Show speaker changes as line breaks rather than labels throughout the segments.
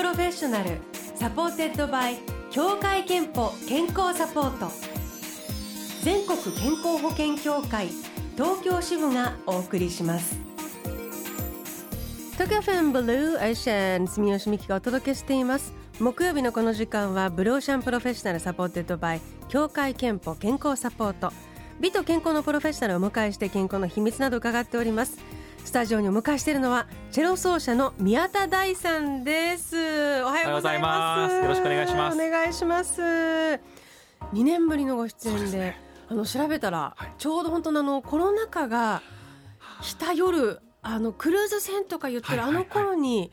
プロフェッショナル supported by 協会けんぽ健康サポート。全国健康保険協会東京支部がお送りします。東京 FMブルーオーシャン住吉美希がお届けしています。木曜日のこの時間はブルーオーシャンプロフェッショナル supported by 協会けんぽ健康サポート。美と健康のプロフェッショナルをお迎えして健康の秘密など伺っております。スタジオにお迎えしているのはチェロ奏者の宮田大さんです。おはようございます。
よろしくお願いします。
お願いします。2年ぶりのご出演で、ね、あの調べたら、はい、ちょうど本当のあのコロナ禍が来た夜あのクルーズ船とか言ってるあの頃に、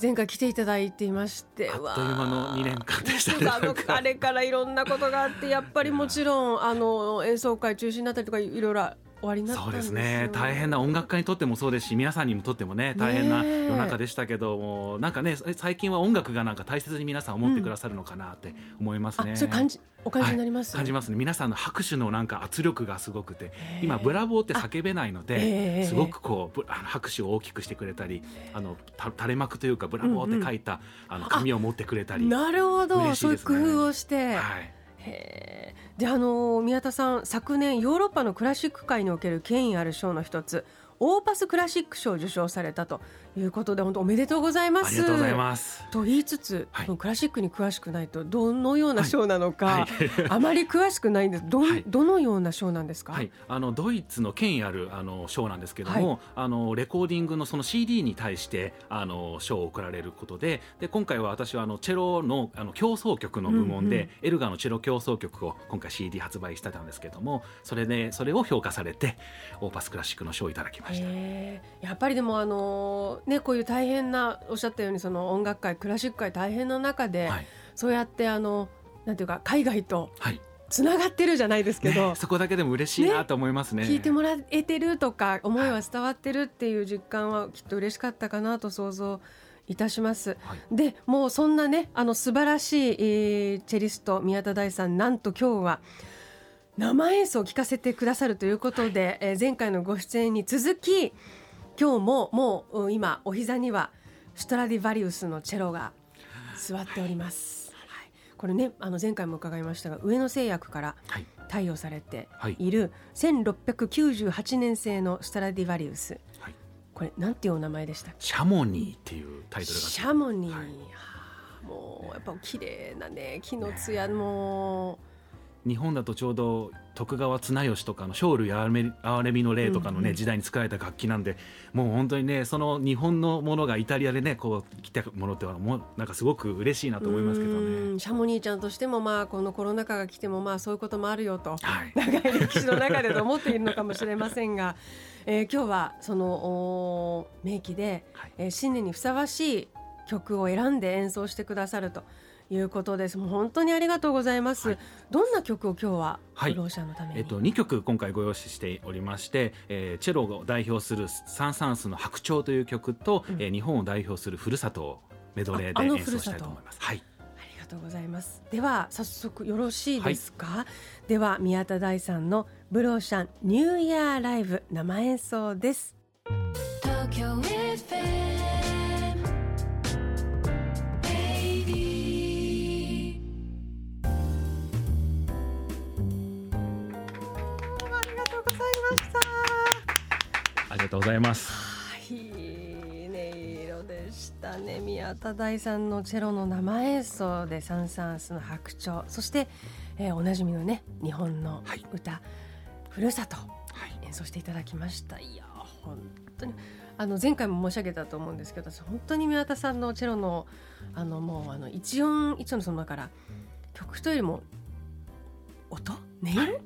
前回来ていただいていまして。
あっという間の2年間でしたね
あれからいろんなことがあってやっぱりもちろんあの演奏会中止になったりとかいろいろ終わりになった
そうですね。大変な音楽家にとってもそうですし皆さんにとってもね大変な世の中でしたけどもなんかね最近は音楽がなんか大切に皆さん思ってくださるのかなって思いますね。
うん、感じお感じになります、
はい、感じますね。皆さんの拍手のなんか圧力がすごくて今ブラボーって叫べないのですごくこう拍手を大きくしてくれたりあの垂れ幕というかブラボーって書いた、うんうん、あの紙を持ってくれたり。
なるほど、ね、そういう工夫をして。はい。へであの宮田さん昨年ヨーロッパのクラシック界における権威ある賞の一つオーパスクラシック賞を受賞されたということで本当おめでとうございます。あ
りがとうございます。
と言いつつ、はい、クラシックに詳しくないとどのような賞なのか、はい。はい、あまり詳しくないんです。ど,、どのような賞なんですか、
あのドイツの権威あるあの賞なんですけども、あのレコーディングのその CD に対してあの賞を贈られることでで今回は私はあのチェロのあの競争曲の部門で、うんうん、エルガーのチェロ競争曲を今回 CD 発売してたんですけどもそれでそれを評価されてオーパスクラシックの賞をいただきました。
やっぱりでもあのねこういう大変なおっしゃったようにその音楽界クラシック界大変な中で、はい、そうやってあのなんていうか海外と、はい。つながってるじゃないですけど、
ね、そこだけでも嬉しいなと思いますね、
ね、聞いてもらえてるとか思いは伝わってるっていう実感はきっと嬉しかったかなと想像いたします、はい、でもうそんなねあの素晴らしい、えー、チェリスト宮田大さんなんと今日は生演奏を聴かせてくださるということで、はい、えー、前回のご出演に続き今日ももう今お膝にはストラディバリウスのチェロが座っております。はい、これねあの前回も伺いましたが上野製薬から貸与されてい。る1698年製のストラディバリウス、はい、これなんていうお名前でした
シャモニーっていうタイトルが。
シャモニー、はい、もうやっぱ綺麗なね木の艶も、ね
日本だとちょうど徳川綱吉とかの生類憐れみの霊とかのね、うんうん、時代に作られた楽器なんでもう本当にねその日本のものがイタリアでねこう来たものってはもうなんかすごく嬉しいなと思いますけどね。
シャモニーちゃんとしてもまあこのコロナ禍が来てもまあそういうこともあるよと、はい、長い歴史の中でと思っているのかもしれませんが、えー、今日はその名機で、はい、えー、新年にふさわしい曲を選んで演奏してくださると。いうことです。もう本当にありがとうございます。はい、どんな曲を今日はブローシャのために、
えっと2曲今回ご用意しておりまして、えー、チェロを代表するサン・サンスの白鳥という曲と、うん、えー、日本を代表するふるさとをメドレーで演奏したいと思います。はい。
ありがとうございます。では早速よろしいですか？はい、では宮田大さんのブローシャンニューイヤーライブ生演奏です。東京 FM
とうございます。
いい音色でしたね。宮田大さんのチェロの生演奏でサン・サンスの白鳥。そして、えー、おなじみのね日本の歌、はい、ふるさと、はい、演奏していただきました。いや本当に。あの前回も申し上げたと思うんですけど本当に宮田さんのチェロのあのもうあの一音一音のそのだから曲というよりも音？音？色、はい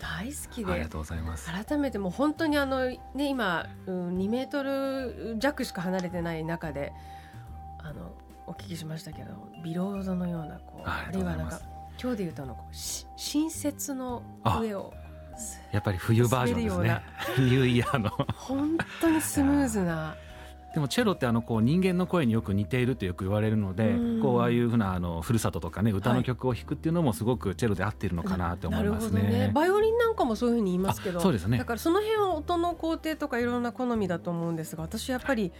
大好きで。
ありがとうございます。
改めてもう本当にあのね今、うん、2メートル弱しか離れてない中であのお聞きしましたけどビロードのようなこうあるいはなんか今日で言うとあのこう新雪の上を
やっぱり冬バージョンですね。ニューイヤーの。
本当にスムーズな
でもチェロってあのこう人間の声によく似ているとよく言われるので、こうああいうふうなあのふるさととかね歌の曲を弾くっていうのもすごくチェロで合っているのかなって思いますね。ね
バイオリンなんかもそういうふうに言いますけど、
そうですね。
だからその辺は音の工程とかいろんな好みだと思うんですが、私やっぱり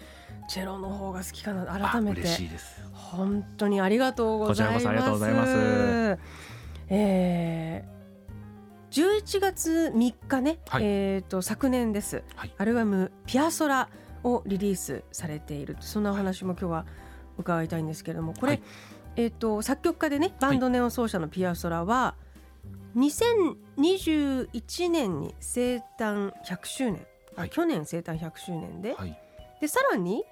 チェロの方が好きかな改めて。
嬉しいです。
本当にありがとうございます。
こちらこそありがとうございます。
えー、11月3日ね、
はい
えっ、と昨年です、
はい
アルバムピアソラをリリースされている。そんなお話も今日は伺いたいんですけれども、これ、
はい
えっ、と作曲家でねバンドネオン奏者のピアソラは、2021年に生誕100周年、あ
はい。
去年生誕100周年で、
はい。
でさらに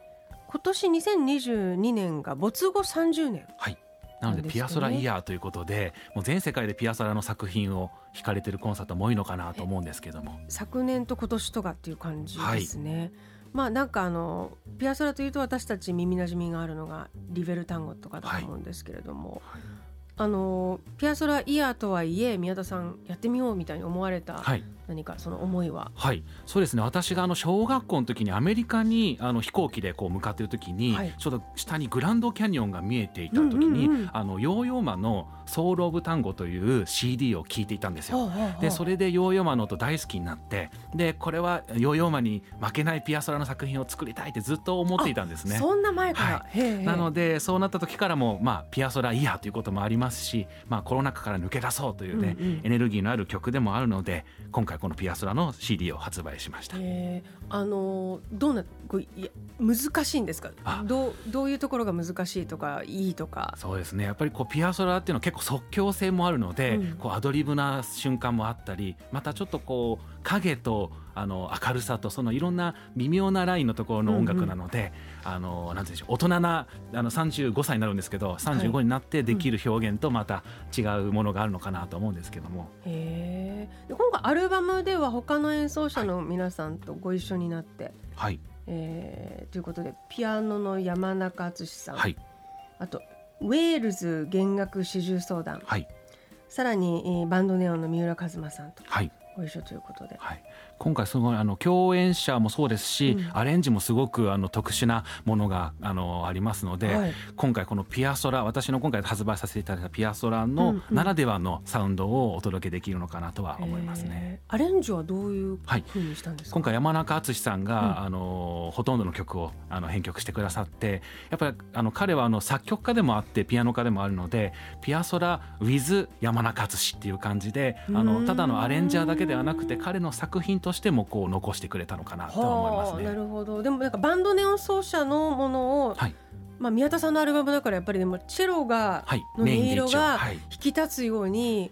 今年2022年が没後30年
はい。なのでピアソライヤーということでもう全世界でピアソラの作品を弾かれてるコンサートも多いのかなと思うんですけども。
昨年と今年とかっていう感じですね。まあなんかあのピアソラというと私たち耳なじみがあるのがリベル単語とかだと思うんですけれども、
はい。
あのピアソライヤーとはいえ宮田さんやってみようみたいに思われた
はい
何かその思いは、
はい、そうですね。私があの小学校の時にアメリカにあの飛行機でこう向かっている時に、
はい。
ちょうど下にグランドキャニオンが見えていた時に、
うんうんうん。
あのヨーヨーマの「ソウル・オブ・タンゴ」という CD を聴いていたんですよ。でそれでヨーヨーマの音大好きになってでこれはヨーヨーマに負けないピアソラの作品を作りたいってずっと思っていたんですね。
そんな前から、
は
へえへえ
なのでそうなった時からも、まあ、ピアソライヤーということもありますし、まあ、コロナ禍から抜け出そうというね、
うんうん。
エネルギーのある曲でもあるので今回このピアソラの CD を発売しました。
えー。あのどうなこういや難しいんですか？
あ。
どうどういうところが難しいとかいいとか？
そうですね。やっぱりこうピアソラっていうのは結構即興性もあるので、
うん。
こうアドリブな瞬間もあったりまたちょっとこう影とあの明るさとそのいろんな微妙なラインのところの音楽なので、あのなんていうんでしょう大人なあの35歳になるんですけど35になってできる表現とまた違うものがあるのかなと思うんですけども、
へえ。で今回アルバムでは他の演奏者の皆さんとご一緒になって、
はい。
えーということでピアノの山中敦さん、
はい。
あとウェールズ弦楽四重奏団。
はい。
さらに、えーバンドネオンの三浦一馬さんと
はい。
ご一緒ということで。
はい、今回すごいあの共演者もそうですし、
うん。
アレンジもすごくあの特殊なものがあのありますので、
はい。
今回このピアソラ私の今回発売させていただいたピアソラ
うん
の
うん。
ならではのサウンドをお届けできるのかなとは思いますね。
えー。アレンジはどういう
はい
ふうにしたんですか、
今回山中敦さんが、
うん。
あのほとんどの曲をあの編曲してくださってやっぱりあの彼はあの作曲家でもあってピアノ家でもあるのでピアソラ with 山中敦っていう感じであのただのアレンジャーだけではなくて彼の作品としてもこう残してくれたのかなとは思います
はあな
ね。
るほど。でもなんかバンドネオン奏者のものを、
はい。
まあ、宮田さんのアルバムだからやっぱりでもチェロが、
はい、
の音色が
はい。
引き立つように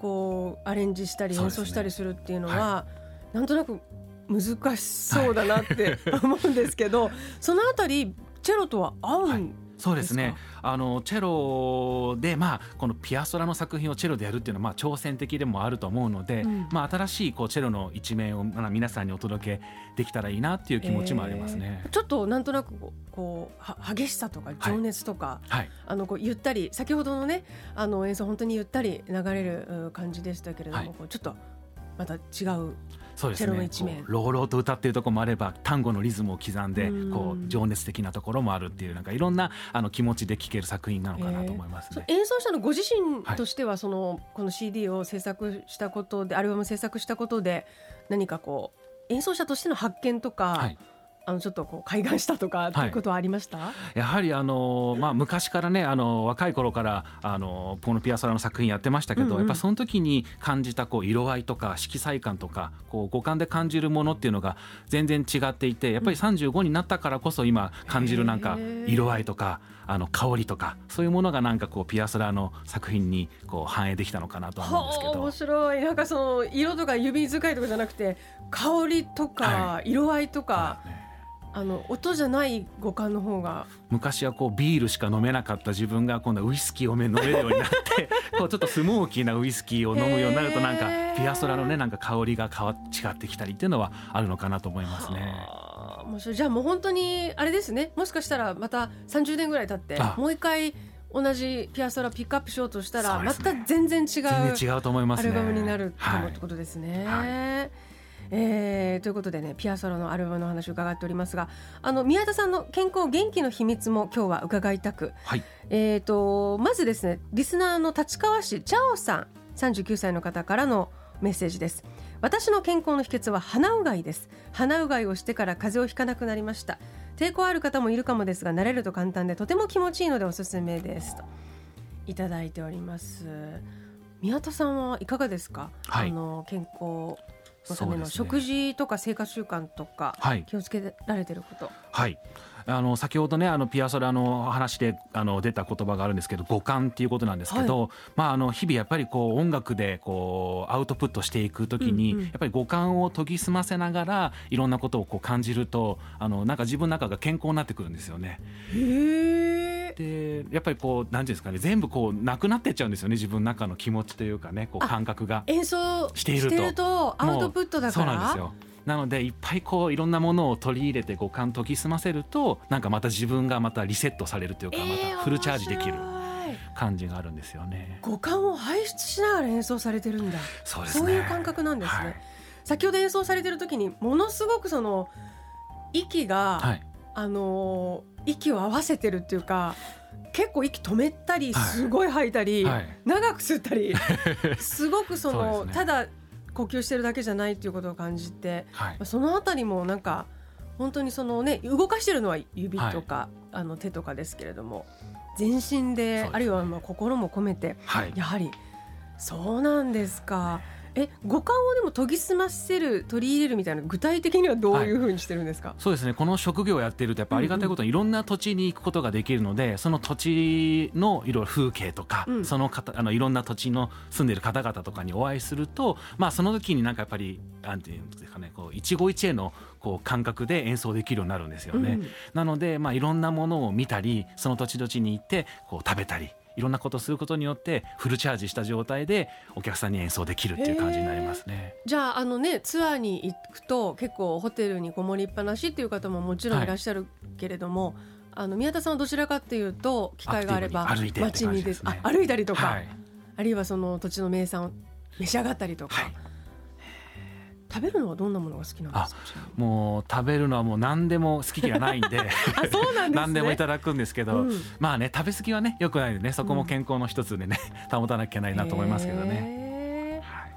こうアレンジしたり演奏したりするっていうのはなんとなく難しそうだなって 思うんですけどそのあたりチェロとは合うん
そうですね。あのチェロで、まあ、このピアソラの作品をチェロでやるっていうのは、まあ、挑戦的でもあると思うので、
うん。
まあ、新しいこうチェロの一面を、まあ、皆さんにお届けできたらいいなっていう気持ちもありますね。
えー。ちょっとなんとなくこう激しさとか情熱とか、
はい、
あのこうゆったり先ほどのねあの演奏本当にゆったり流れるう感じでしたけれども、
はい。
ちょっとまた違う
そうですね。朗々と歌っているところもあれば単語のリズムを刻んで
うん。
こう情熱的なところもあるっていうなんかいろんなあの気持ちで聴ける作品なのかなと思いますね。
そ演奏者のご自身としてはその、この CD を制作したことでアルバム制作したことで何かこう演奏者としての発見とか、
はい
あのちょっとこう開眼したとかっていうことはありました、
やはりあの、まあ、昔からねあの若い頃からあのこのピアソラの作品やってましたけど、
うんうん。
やっぱその時に感じたこう色合いとか色彩感とかこう五感で感じるものっていうのが全然違っていてやっぱり35になったからこそ今感じるなんか色合いとかあの香りとかそういうものがなんかこうピアソラの作品にこう反映できたのかなとは思うんですけど。
はあ面。白い。なんかその色とか指使いとかじゃなくて香りとか
は
色合いとか、
そうだね
あの音じゃない五感の方が。
昔はこうビールしか飲めなかった自分が今度はウイスキーを飲めるようになって こうちょっとスモーキーなウイスキーを飲むようになるとなんかピアソラのねなんか香りが変わ違ってきたりっていうのはあるのかなと思いますね。
はあ面白いじゃあもう本当にあれですね。もしかしたらまた30年ぐらい経って
あ。
もう一回同じピアソラピックアップしようとしたら、また全然違う
全然違うと思いますね。
アルバムになるってことですね。
は
えーということでねピアソラのアルバムの話を伺っておりますがあの宮田さんの健康元気の秘密も今日は伺いたく、
はい。
えー、とまずですねリスナーの立川市チャオさん39歳の方からのメッセージです。私の健康の秘訣は鼻うがいです。鼻うがいをしてから風邪をひかなくなりました。抵抗ある方もいるかもですが慣れると簡単でとても気持ちいいのでおすすめです。といただいております。宮田さんはいかがですか、
はい、
あの健康のための食事とか生活習慣とか気をつけられてること、
はい、あの先ほどねあのピアソラの話であの出た言葉があるんですけど五感っていうことなんですけど、はい、まああの日々やっぱりこう音楽でこうアウトプットしていくときに、うんうん、やっぱり五感を研ぎ澄ませながらいろんなことをこう感じるとあのなんか自分の中が健康になってくるんですよね。でやっぱりこう何ていうんですかね全部こうなくなってっちゃうんですよね自分の中の気持ちというかねこう感覚が
演奏しているとアウトプットだからそうなんですよ。
なのでいっぱいこういろんなものを取り入れて五感研ぎ澄ませるとなんかまた自分がまたリセットされるというか、またフルチャージできる感じがあるんですよね。
五感を排出しながら演奏されてるんだ。そうですね。そういう感覚なんですね。はい、先ほど演奏されてる時にものすごくその息が、はい、あの息を合わせてるっていうか。結構息止めたりすごい吐いたり、はい、長く吸ったり すごくその、ね、ただ呼吸してるだけじゃないっていうことを感じて、はい、そのあたりもなんか本当にそのね動かしてるのは指とか、はい、あの手とかですけれども全身で、ね、あるいはまあ心も込めて、はい、やはりそうなんですか。え五感をでも研ぎ澄ませる取り入れるみたいな具体的にはどういうふうにしてるんですか、はい、
そうですね。この職業をやっているとやっぱありがたいことにいろんな土地に行くことができるので、その土地のいろいろ風景とか、うん、その方あのいろんな土地の住んでる方々とかにお会いするとまあその時になんかやっぱりなんていうんですかねこう一期一会のこう感覚で演奏できるようになるんですよね。うん、なのでまあいろんなものを見たりその土地土地に行ってこう食べたりいろんなことをすることによってフルチャージした状態でお客さんに演奏できるっていう感じになりますね。
じゃああのねツアーに行くと結構ホテルにこもりっぱなしっていう方ももちろんいらっしゃるけれども、はい、あの宮田さんはどちらかっていうと機会があれば街にです、ね、歩いたりとか、はい、あるいはその土地の名産を召し上がったりとか。はい食べるのはどんなものが好きなんですか？
もう食べるのはもう何でも好き嫌ないんで。
そうなんで、ね、
何でもいただくんですけど、うん、まあね食べ過ぎはねよくないんでねそこも健康の一つでね、うん、保たなきゃいけないなと思いますけどね。
はい、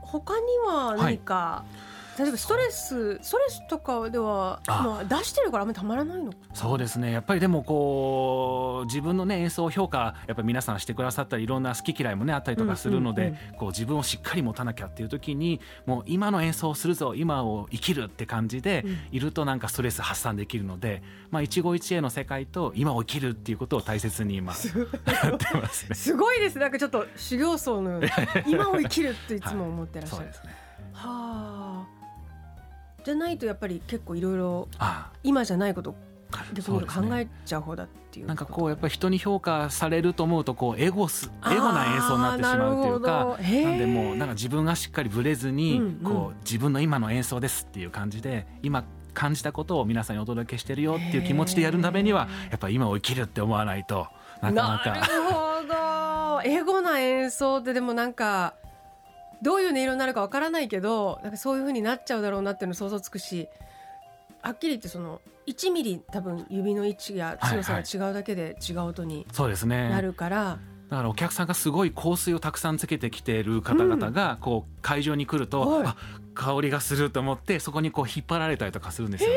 他には何か、はい例えばストレスストレスとかではまあ出してるからあんまりたまらないの？
そうですねやっぱりでもこう自分のね演奏を評価やっぱり皆さんしてくださったりいろんな好き嫌いもねあったりとかするので、こう自分をしっかり持たなきゃっていう時にもう今の演奏をするぞ今を生きるって感じでいるとなんかストレス発散できるので、まあ一期一会の世界と今を生きるっていうことを大切に今 やってますね。
すごいですなんかちょっと修行僧のような今を生きるっていつも思ってらっしゃる。はい、そうですね。はあ。じゃないとやっぱり結構いろいろ今じゃないこと逆に考えちゃう方だっていう、
なんかこうやっぱり人に評価されると思うとこうエゴスエゴな演奏になってしまうというかなんでもうなんか自分がしっかりぶれずに、こう自分の今の演奏ですっていう感じで今感じたことを皆さんにお届けしてるよっていう気持ちでやるためにはやっぱ今を生きるって思わないとなかなか。なる
ほど。エゴな演奏ってでもなんかどういう音色になるかわからないけどなんかそういうふうになっちゃうだろうなっていうの想像つくしはっきり言ってその1ミリ多分指の位置や強さが違うだけで違う音になるから。はいはい
だからお客さんがすごい香水をたくさんつけてきている方々がこう会場に来ると、うん、あ香りがすると思ってそこにこう引っ張られたりとかするんですよね。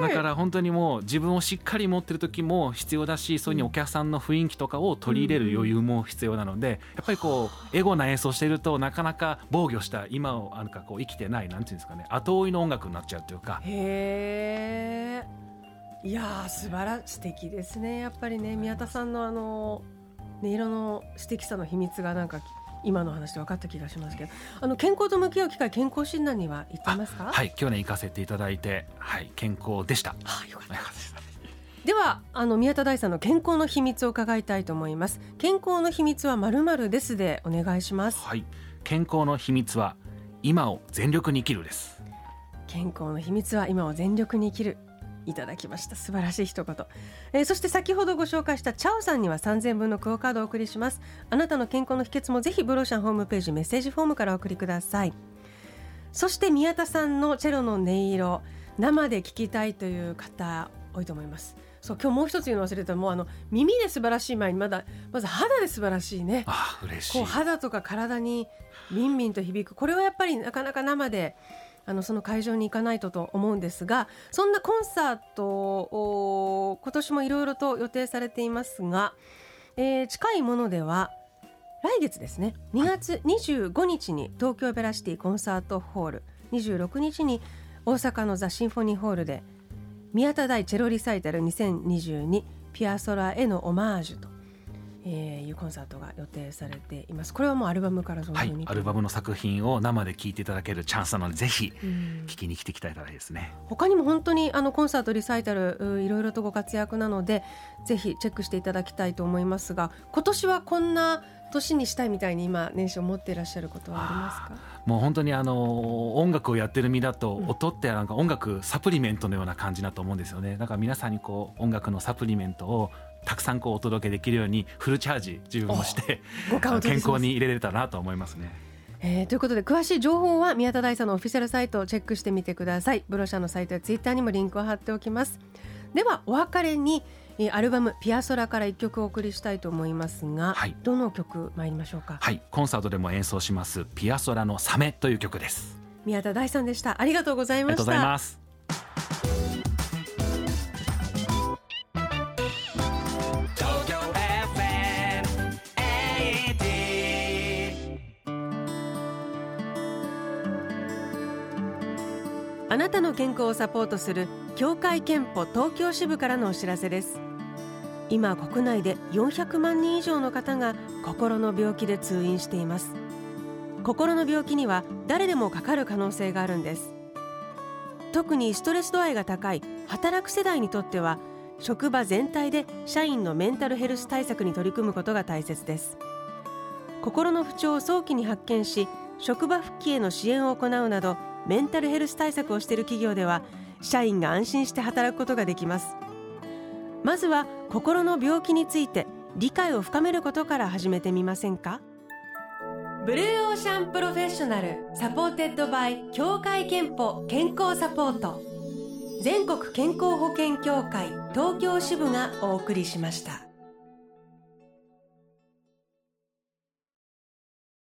だから本当にもう自分をしっかり持ってる時も必要だしそういうお客さんの雰囲気とかを取り入れる余裕も必要なのでやっぱりこうエゴな演奏してるとなかなか防御した今をなんかこう生きてないなんていうんですかね後追いの音楽になっちゃうというか。
へえ。いや素晴ら素敵ですね。やっぱりね宮田さんのあの音色の素敵さの秘密がなんか今の話で分かった気がしますけどあの健康と向き合う機会健康診断には行っていますか？
はい去年行かせていただいてはい健康でした、は
あ、よかった。ではあの宮田大さんの健康の秘密を伺いたいと思います。健康の秘密はまるまるですでお願いします。
はい。健康の秘密は今を全力に生きるです。
健康の秘密は今を全力に生きるいただきました。素晴らしい一言、えー、そして先ほどご紹介したチャオさんには3000分のクオカードをお送りします。あなたの健康の秘訣もぜひブローシャンホームページメッセージフォームからお送りください。そして宮田さんのチェロの音色生で聞きたいという方多いと思います。そう今日もう一つ言うの忘れた。もうあの耳で素晴らしい前にまだまず肌で素晴らしいね。
あ嬉しい。
こう肌とか体にみんみんと響く。これはやっぱりなかなか生であのその会場に行かないとと思うんですがそんなコンサートを今年もいろいろと予定されていますが、えー、近いものでは来月ですね2月25日に東京ベラシティコンサートホール26日に大阪のザ・シンフォニーホールで宮田大チェロリサイタル2022ピアソラへのオマージュとえー、いうコンサートが予定されています。これはもうアルバムから
はい、アルバムの作品を生で聴いていただけるチャンスなのでぜひ聴きに来ていただきたいですね。
他にも本当にあのコンサートリサイタルいろいろとご活躍なのでぜひチェックしていただきたいと思いますが今年はこんな年にしたいみたいに今年始を持っていらっしゃることはありますか？
もう本当にあの音楽をやってる身だと、音ってなんか音楽サプリメントのような感じだと思うんですよね。だから皆さんにこう音楽のサプリメントをたくさんこうお届けできるようにフルチャージ自分もして健康に入れれたらなと思いますね。
えー、ということで詳しい情報は宮田大佐のオフィシャルサイトをチェックしてみてください。ブロシャのサイトやツイッターにもリンクを貼っておきます。ではお別れにアルバム「ピアソラ」から一曲お送りしたいと思いますが、はい、どの曲参りましょうか？
はい。コンサートでも演奏します「ピアソラのサメ」という曲です。
宮田大さんでした。ありがとうございました。ありがとうございます。あなたの健康をサポートする協会憲法東京支部からのお知らせです今国内で400万人以上の方が心の病気で通院しています。心の病気には誰でもかかる可能性があるんです。特にストレス度合いが高い働く世代にとっては職場全体で社員のメンタルヘルス対策に取り組むことが大切です。心の不調を早期に発見し職場復帰への支援を行うなどメンタルヘルス対策をしている企業では社員が安心して働くことができます。まずは心の病気について理解を深めることから始めてみませんか？ Blue Ocean Professional supported by 協会けんぽ健康サポート全国健康保険協会東京支部がお送りしました。